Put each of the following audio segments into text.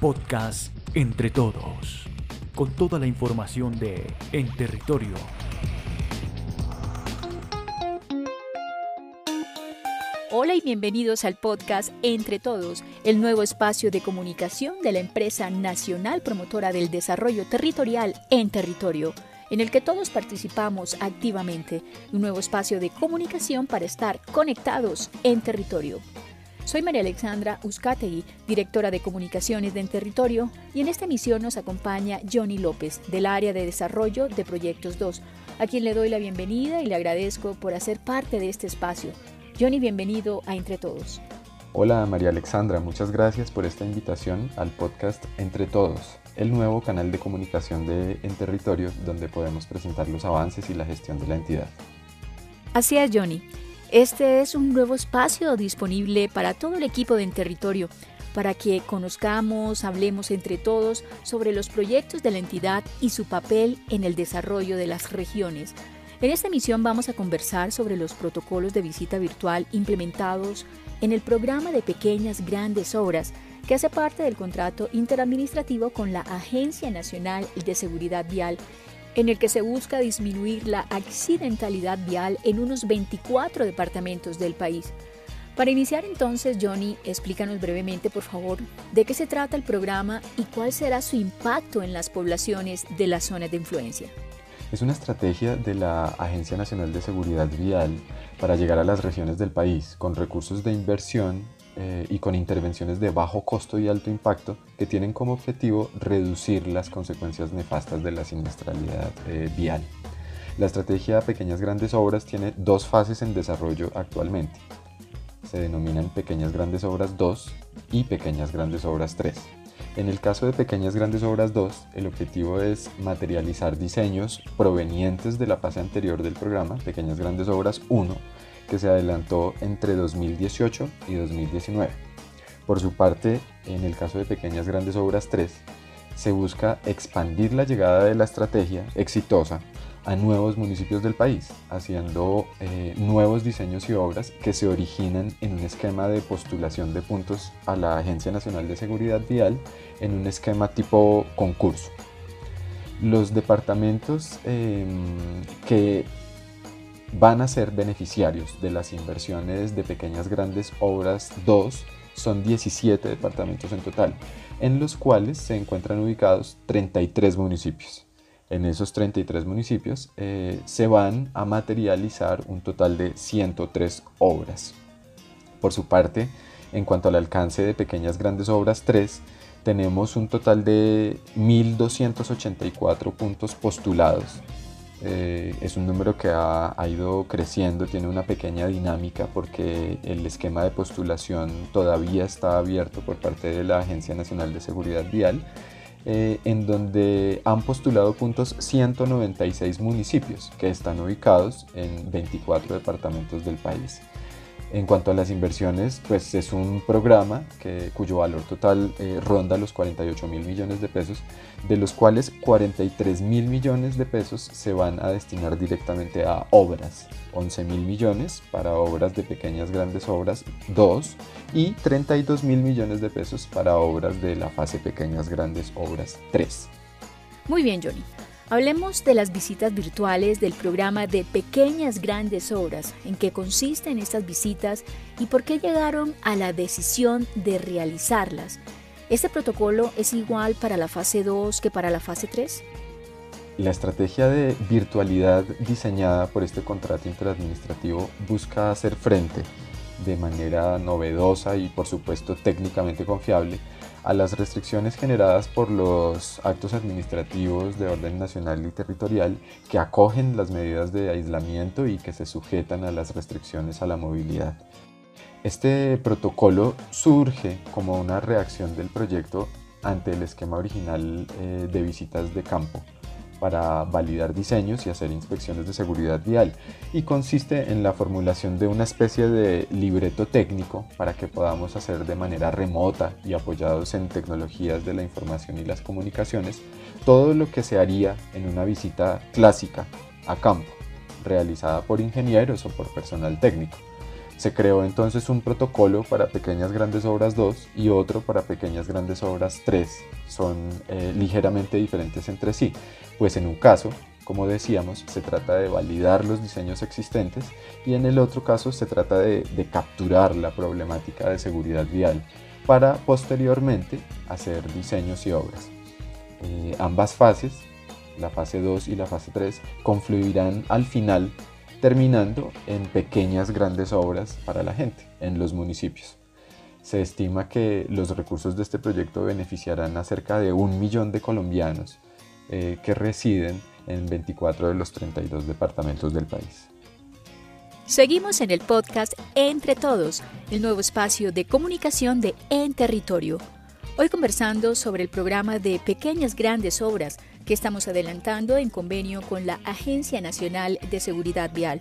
Podcast Entre Todos, con toda la información de En Territorio. Hola y bienvenidos al podcast Entre Todos, el nuevo espacio de comunicación de la empresa nacional promotora del desarrollo territorial en territorio, en el que todos participamos activamente, un nuevo espacio de comunicación para estar conectados en territorio. Soy María Alexandra Uzcategui, directora de comunicaciones de En Territorio, y en esta emisión nos acompaña Johnny López, del área de desarrollo de Proyectos 2, a quien le doy la bienvenida y le agradezco por hacer parte de este espacio. Johnny, bienvenido a Entre Todos. Hola María Alexandra, muchas gracias por esta invitación al podcast Entre Todos, el nuevo canal de comunicación de En Territorio donde podemos presentar los avances y la gestión de la entidad. Así es, Johnny. Este es un nuevo espacio disponible para todo el equipo de En Territorio, para que conozcamos, hablemos entre todos sobre los proyectos de la entidad y su papel en el desarrollo de las regiones. En esta emisión vamos a conversar sobre los protocolos de visita virtual implementados en el programa de pequeñas grandes obras que hace parte del contrato interadministrativo con la Agencia Nacional de Seguridad Vial en el que se busca disminuir la accidentalidad vial en unos 24 departamentos del país. Para iniciar entonces, Johnny, explícanos brevemente, por favor, de qué se trata el programa y cuál será su impacto en las poblaciones de las zonas de influencia. Es una estrategia de la Agencia Nacional de Seguridad Vial para llegar a las regiones del país con recursos de inversión eh, y con intervenciones de bajo costo y alto impacto que tienen como objetivo reducir las consecuencias nefastas de la siniestralidad eh, vial. La estrategia Pequeñas Grandes Obras tiene dos fases en desarrollo actualmente. Se denominan Pequeñas Grandes Obras 2 y Pequeñas Grandes Obras 3. En el caso de Pequeñas Grandes Obras 2, el objetivo es materializar diseños provenientes de la fase anterior del programa, Pequeñas Grandes Obras 1, que se adelantó entre 2018 y 2019. Por su parte, en el caso de Pequeñas Grandes Obras 3, se busca expandir la llegada de la estrategia exitosa a nuevos municipios del país, haciendo eh, nuevos diseños y obras que se originan en un esquema de postulación de puntos a la Agencia Nacional de Seguridad Vial en un esquema tipo concurso. Los departamentos em, que van a ser beneficiarios de las inversiones de pequeñas grandes obras 2 son 17 departamentos en total, en los cuales se encuentran ubicados 33 municipios. En esos 33 municipios eh, se van a materializar un total de 103 obras. Por su parte, en cuanto al alcance de pequeñas grandes obras 3, tenemos un total de 1.284 puntos postulados eh, es un número que ha, ido creciendo, tiene una pequeña dinámica porque el esquema de postulación todavía está abierto por parte de la Agencia Nacional de Seguridad Vial, eh, en donde han postulado puntos 196 municipios que están ubicados en 24 departamentos del país. En cuanto a las inversiones, pues es un programa que, cuyo valor total eh, ronda los 48 mil millones de pesos, de los cuales 43 mil millones de pesos se van a destinar directamente a obras, 11 mil millones para obras de pequeñas grandes obras 2 y 32 mil millones de pesos para obras de la fase pequeñas grandes obras 3. Muy bien, Johnny. Hablemos de las visitas virtuales del programa de Pequeñas Grandes Obras, en qué consisten estas visitas y por qué llegaron a la decisión de realizarlas. ¿Este protocolo es igual para la fase 2 que para la fase 3? La estrategia de virtualidad diseñada por este contrato interadministrativo busca hacer frente de manera novedosa y por supuesto técnicamente confiable a las restricciones generadas por los actos administrativos de orden nacional y territorial que acogen las medidas de aislamiento y que se sujetan a las restricciones a la movilidad. Este protocolo surge como una reacción del proyecto ante el esquema original eh, de visitas de campo para validar diseños y hacer inspecciones de seguridad vial y consiste en la formulación de una especie de libreto técnico para que podamos hacer de manera remota y apoyados en tecnologías de la información y las comunicaciones todo lo que se haría en una visita clásica a campo realizada por ingenieros o por personal técnico. Se creó entonces un protocolo para pequeñas grandes obras 2 y otro para pequeñas grandes obras 3. Son eh, ligeramente diferentes entre sí, pues en un caso, como decíamos, se trata de validar los diseños existentes y en el otro caso se trata de, capturar la problemática de seguridad vial para posteriormente hacer diseños y obras. Eh, ambas fases, la fase 2 y la fase 3, confluirán al final terminando en pequeñas grandes obras para la gente en los municipios. Se estima que los recursos de este proyecto beneficiarán a cerca de un millón de colombianos eh, que residen en 24 de los 32 departamentos del país. Seguimos en el podcast Entre Todos, el nuevo espacio de comunicación de En Territorio. Hoy conversando sobre el programa de Pequeñas Grandes Obras que estamos adelantando en convenio con la Agencia Nacional de Seguridad Vial.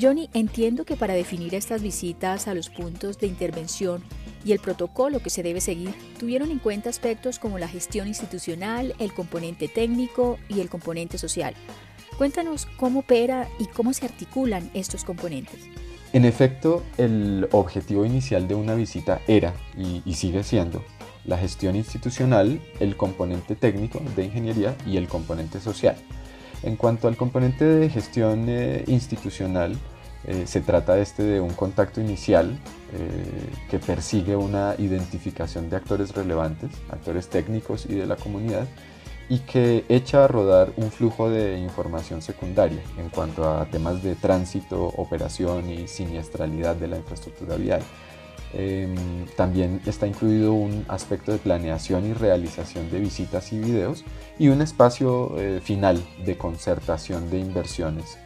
Johnny, entiendo que para definir estas visitas a los puntos de intervención y el protocolo que se debe seguir, tuvieron en cuenta aspectos como la gestión institucional, el componente técnico y el componente social. Cuéntanos cómo opera y cómo se articulan estos componentes. En efecto, el objetivo inicial de una visita era, y, sigue siendo, la gestión institucional, el componente técnico de ingeniería y el componente social. En cuanto al componente de gestión eh, institucional, eh, se trata este de un contacto inicial eh, que persigue una identificación de actores relevantes, actores técnicos y de la comunidad, y que echa a rodar un flujo de información secundaria en cuanto a temas de tránsito, operación y siniestralidad de la infraestructura vial Em, también está incluido un aspecto de planeación y realización de visitas y videos y un espacio eh, final de concertación de inversiones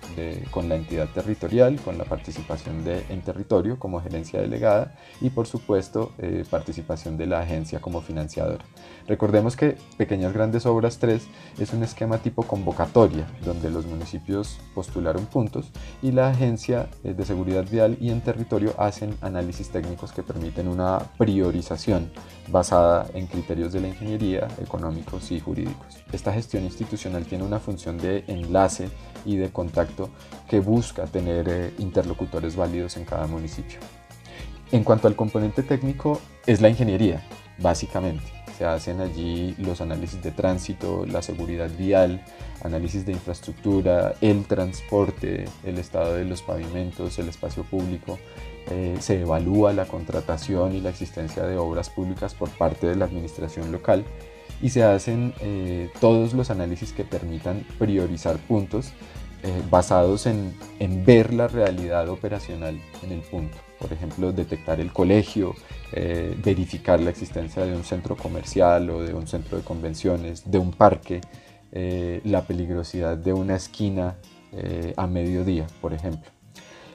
con la entidad territorial, con la participación de, en territorio como gerencia delegada y por supuesto eh, participación de la agencia como financiadora. Recordemos que Pequeñas Grandes Obras 3 es un esquema tipo convocatoria donde los municipios postularon puntos y la agencia eh, de seguridad vial y en territorio hacen análisis técnicos que permiten una priorización basada en criterios de la ingeniería, económicos y jurídicos. Esta gestión institucional tiene una función de enlace y de contacto que busca tener eh, interlocutores válidos en cada municipio. En cuanto al componente técnico, es la ingeniería, básicamente. Se hacen allí los análisis de tránsito, la seguridad vial, análisis de infraestructura, el transporte, el estado de los pavimentos, el espacio público, eh, se evalúa la contratación y la existencia de obras públicas por parte de la administración local y se hacen eh, todos los análisis que permitan priorizar puntos eh, basados en, en, ver la realidad operacional en el punto. Por ejemplo, detectar el colegio, verificar la existencia de un centro comercial o de un centro de convenciones, de un parque, la peligrosidad de una esquina a mediodía, por ejemplo.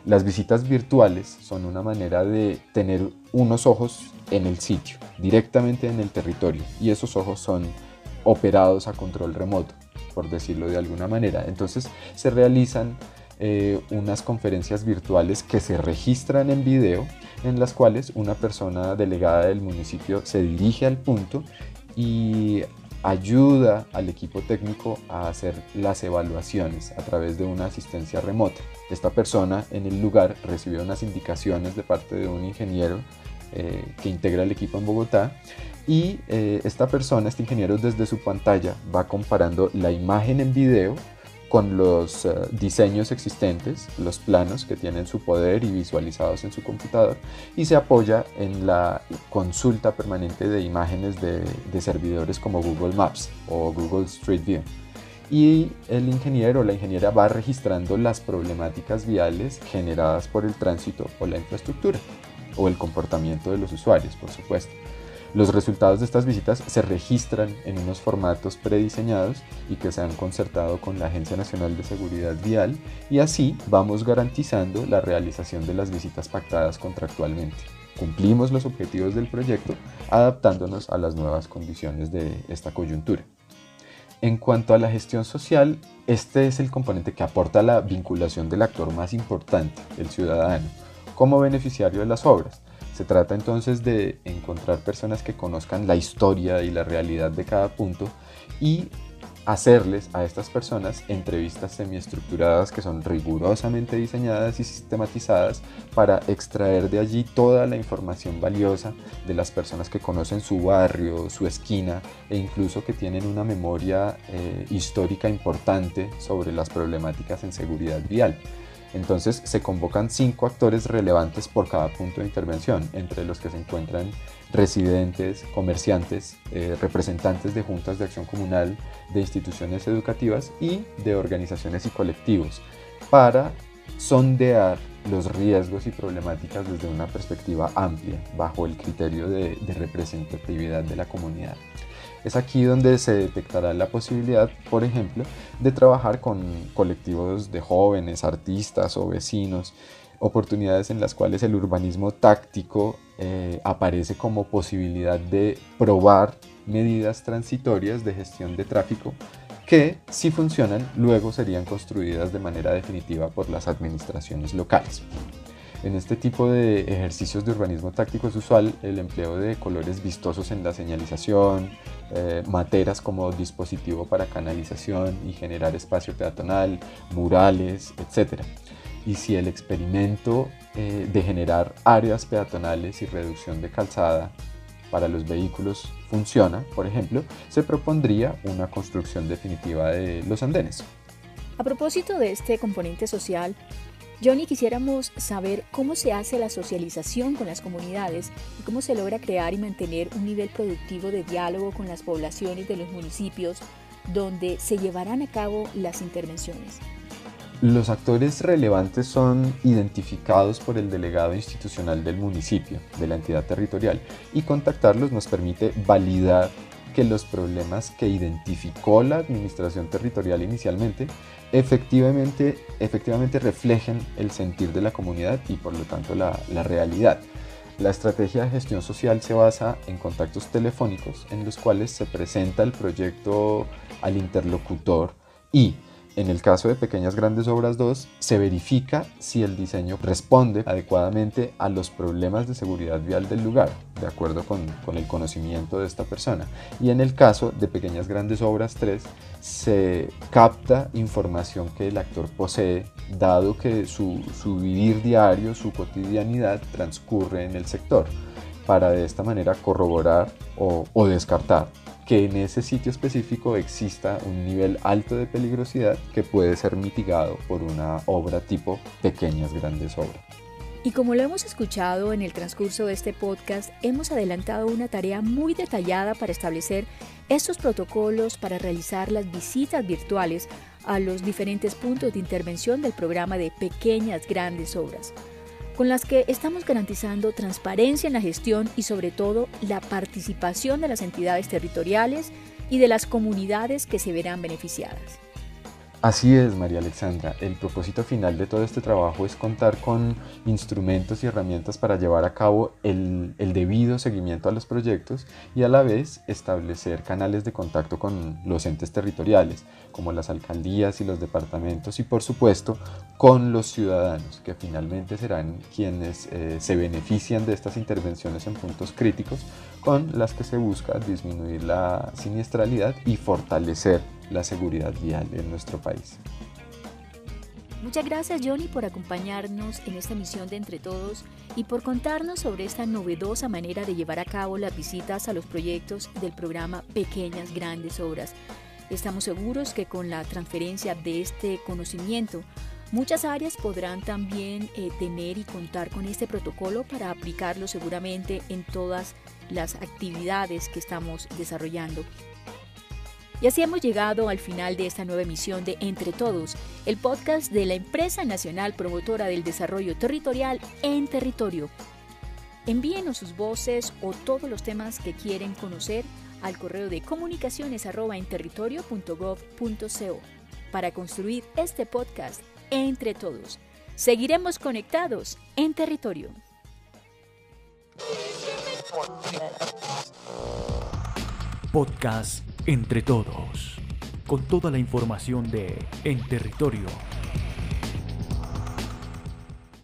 Las visitas virtuales son una manera de tener unos ojos en el sitio, directamente en el territorio, y esos ojos son operados a control remoto, por decirlo de alguna manera. Entonces se realizan eh, unas conferencias virtuales que se registran en video, en las cuales una persona delegada del municipio se dirige al punto y ayuda al equipo técnico a hacer las evaluaciones a través de una asistencia remota. Esta persona en el lugar recibe unas indicaciones de parte de un ingeniero eh, que integra el equipo en Bogotá y eh, esta persona, este ingeniero desde su pantalla va comparando la imagen en video con los eh, diseños existentes, los planos que tienen su poder y visualizados en su computador, y se apoya en la consulta permanente de imágenes de servidores como Google Maps o Google Street View. Y el ingeniero o la ingeniera va registrando las problemáticas viales generadas por el tránsito o la infraestructura, o el comportamiento de los usuarios, por supuesto. Los resultados de estas visitas se registran en unos formatos prediseñados y que se han concertado con la Agencia Nacional de Seguridad Vial y así vamos garantizando la realización de las visitas pactadas contractualmente. Cumplimos los objetivos del proyecto adaptándonos a las nuevas condiciones de esta coyuntura. En cuanto a la gestión social, este es el componente que aporta la vinculación del actor más importante, el ciudadano, como beneficiario de las obras. Se trata entonces de encontrar personas que conozcan la historia y la realidad de cada punto y hacerles a estas personas entrevistas semiestructuradas que son rigurosamente diseñadas y sistematizadas para extraer de allí toda la información valiosa de las personas que conocen su barrio, su esquina e incluso que tienen una memoria eh, histórica importante sobre las problemáticas en seguridad vial. Entonces se convocan cinco actores relevantes por cada punto de intervención, entre los que se encuentran residentes, comerciantes, eh, representantes de juntas de acción comunal, de instituciones educativas y de organizaciones y colectivos, para sondear los riesgos y problemáticas desde una perspectiva amplia, bajo el criterio de representatividad de la comunidad. Es aquí donde se detectará la posibilidad, por ejemplo, de trabajar con colectivos de jóvenes, artistas o vecinos, oportunidades en las cuales el urbanismo táctico eh, aparece como posibilidad de probar medidas transitorias de gestión de tráfico que, si funcionan, luego serían construidas de manera definitiva por las administraciones locales. En este tipo de ejercicios de urbanismo táctico es usual el empleo de colores vistosos en la señalización, eh, materas como dispositivo para canalización y generar espacio peatonal, murales, etc. Y si el experimento eh, de generar áreas peatonales y reducción de calzada para los vehículos funciona, por ejemplo, se propondría una construcción definitiva de los andenes. A propósito de este componente social, Johnny, quisiéramos saber cómo se hace la socialización con las comunidades y cómo se logra crear y mantener un nivel productivo de diálogo con las poblaciones de los municipios donde se llevarán a cabo las intervenciones. Los actores relevantes son identificados por el delegado institucional del municipio, de la entidad territorial, y contactarlos nos permite validar que los problemas que identificó la administración territorial inicialmente efectivamente, efectivamente reflejen el sentir de la comunidad y por lo tanto la, la realidad. La estrategia de gestión social se basa en contactos telefónicos en los cuales se presenta el proyecto al interlocutor y en el caso de Pequeñas Grandes Obras 2, se verifica si el diseño responde adecuadamente a los problemas de seguridad vial del lugar, de acuerdo con, el conocimiento de esta persona. Y en el caso de Pequeñas Grandes Obras 3, se capta información que el actor posee, dado que su, vivir diario, su cotidianidad transcurre en el sector, para de esta manera corroborar o descartar que en ese sitio específico exista un nivel alto de peligrosidad que puede ser mitigado por una obra tipo pequeñas grandes obras. Y como lo hemos escuchado en el transcurso de este podcast, hemos adelantado una tarea muy detallada para establecer estos protocolos para realizar las visitas virtuales a los diferentes puntos de intervención del programa de pequeñas grandes obras con las que estamos garantizando transparencia en la gestión y sobre todo la participación de las entidades territoriales y de las comunidades que se verán beneficiadas. Así es, María Alexandra. El propósito final de todo este trabajo es contar con instrumentos y herramientas para llevar a cabo el, debido seguimiento a los proyectos y a la vez establecer canales de contacto con los entes territoriales, como las alcaldías y los departamentos y por supuesto con los ciudadanos, que finalmente serán quienes eh, se benefician de estas intervenciones en puntos críticos con las que se busca disminuir la siniestralidad y fortalecer la seguridad vial en nuestro país. Muchas gracias Johnny por acompañarnos en esta misión de Entre Todos y por contarnos sobre esta novedosa manera de llevar a cabo las visitas a los proyectos del programa Pequeñas Grandes Obras. Estamos seguros que con la transferencia de este conocimiento, muchas áreas podrán también eh, tener y contar con este protocolo para aplicarlo seguramente en todas las actividades que estamos desarrollando. Y así hemos llegado al final de esta nueva emisión de Entre Todos, el podcast de la empresa nacional promotora del desarrollo territorial en territorio. Envíenos sus voces o todos los temas que quieren conocer al correo de comunicaciones en territorio.gov.co para construir este podcast entre todos. Seguiremos conectados en territorio. Podcast Entre Todos, con toda la información de En Territorio